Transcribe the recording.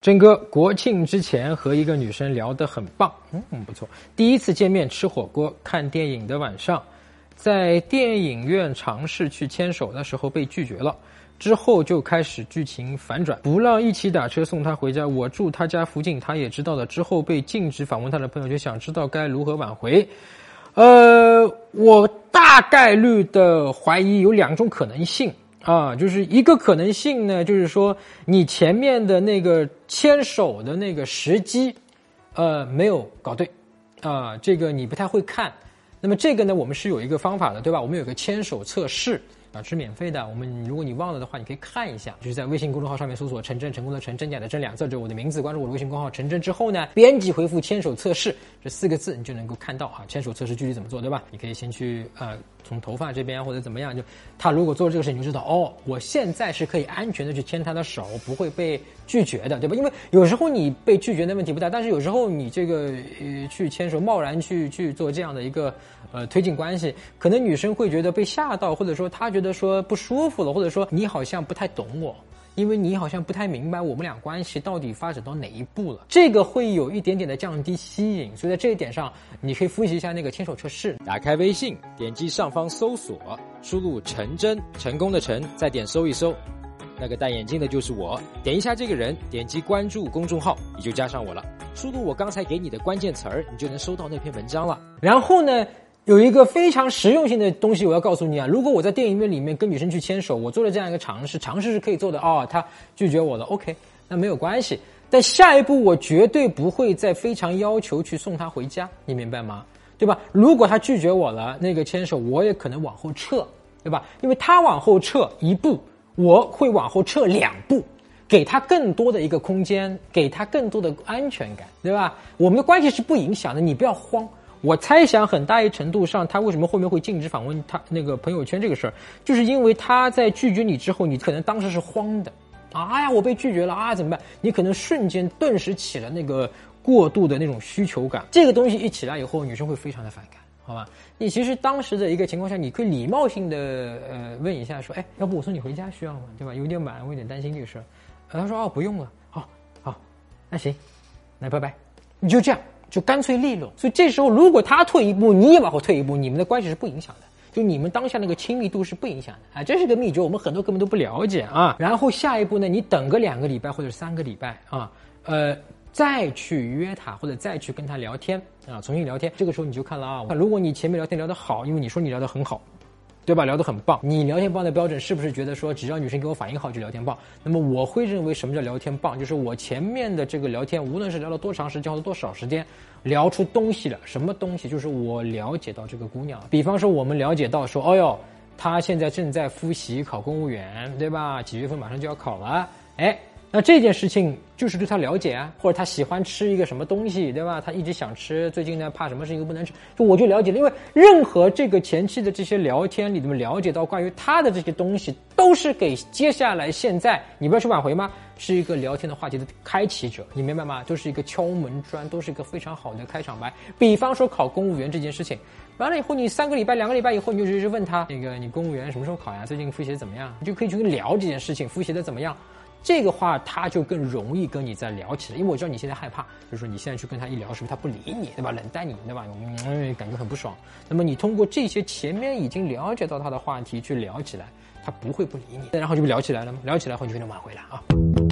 真哥国庆之前和一个女生聊得很棒，嗯，不错。第一次见面吃火锅看电影的晚上，在电影院尝试去牵手的时候被拒绝了，之后就开始剧情反转，不让一起打车送她回家。我住她家附近，她也知道了。之后被禁止访问她的朋友，就想知道该如何挽回。呃，我大概率的怀疑有两种可能性。啊，就是一个可能性呢，就是说你前面的那个牵手的那个时机，呃，没有搞对，啊，这个你不太会看。那么这个呢，我们是有一个方法的，对吧？我们有个牵手测试。啊，是免费的。我们如果你忘了的话，你可以看一下，就是在微信公众号上面搜索“陈真成功的陈真假的真”两字，就我的名字。关注我的微信公众号“陈真”之后呢，编辑回复“牵手测试”这四个字，你就能够看到啊，牵手测试具体怎么做，对吧？你可以先去呃，从头发这边或者怎么样，就他如果做这个事，你就知道哦，我现在是可以安全的去牵他的手，不会被拒绝的，对吧？因为有时候你被拒绝的问题不大，但是有时候你这个呃去牵手，贸然去去做这样的一个呃推进关系，可能女生会觉得被吓到，或者说她觉得说不舒服了，或者说你好像不太懂我，因为你好像不太明白我们俩关系到底发展到哪一步了，这个会有一点点的降低吸引，所以在这一点上，你可以复习一下那个牵手测试。打开微信，点击上方搜索，输入“陈真”，成功的陈，再点搜一搜，那个戴眼镜的就是我，点一下这个人，点击关注公众号，你就加上我了。输入我刚才给你的关键词儿，你就能收到那篇文章了。然后呢？有一个非常实用性的东西，我要告诉你啊！如果我在电影院里面跟女生去牵手，我做了这样一个尝试，尝试是可以做的哦。她拒绝我了，OK，那没有关系。但下一步我绝对不会再非常要求去送她回家，你明白吗？对吧？如果她拒绝我了，那个牵手我也可能往后撤，对吧？因为她往后撤一步，我会往后撤两步，给她更多的一个空间，给她更多的安全感，对吧？我们的关系是不影响的，你不要慌。我猜想很大一程度上，他为什么后面会禁止访问他那个朋友圈这个事儿，就是因为他在拒绝你之后，你可能当时是慌的，啊呀，我被拒绝了啊，怎么办？你可能瞬间顿时起了那个过度的那种需求感，这个东西一起来以后，女生会非常的反感，好吧？你其实当时的一个情况下，你可以礼貌性的呃问一下，说，哎，要不我送你回家需要吗？对吧？有点晚，我有点担心这个事儿。他说，哦，不用了，好，好，那行，那拜拜，你就这样。就干脆利落，所以这时候如果他退一步，你也往后退一步，你们的关系是不影响的，就你们当下那个亲密度是不影响的啊，这是个秘诀，我们很多根本都不了解啊。然后下一步呢，你等个两个礼拜或者三个礼拜啊，呃，再去约他或者再去跟他聊天啊，重新聊天，这个时候你就看了啊，如果你前面聊天聊得好，因为你说你聊得很好。对吧？聊得很棒。你聊天棒的标准是不是觉得说，只要女生给我反应好就聊天棒？那么我会认为什么叫聊天棒？就是我前面的这个聊天，无论是聊了多长时间或者多少时间，聊出东西了。什么东西？就是我了解到这个姑娘。比方说，我们了解到说，哦哟，她现在正在复习考公务员，对吧？几月份马上就要考了？哎。那这件事情就是对他了解啊，或者他喜欢吃一个什么东西，对吧？他一直想吃，最近呢怕什么事情都不能吃，就我就了解了。因为任何这个前期的这些聊天，你怎么了解到关于他的这些东西，都是给接下来现在你不要去挽回吗？是一个聊天的话题的开启者，你明白吗？都是一个敲门砖，都是一个非常好的开场白。比方说考公务员这件事情，完了以后你三个礼拜、两个礼拜以后，你就直接问他那个你公务员什么时候考呀？最近复习的怎么样？你就可以去聊这件事情，复习的怎么样？这个话他就更容易跟你再聊起来，因为我知道你现在害怕，就是说你现在去跟他一聊，是不是他不理你，对吧？冷淡你，对吧？嗯，感觉很不爽。那么你通过这些前面已经了解到他的话题去聊起来，他不会不理你，然后就不聊起来了吗？聊起来后你就能挽回了啊。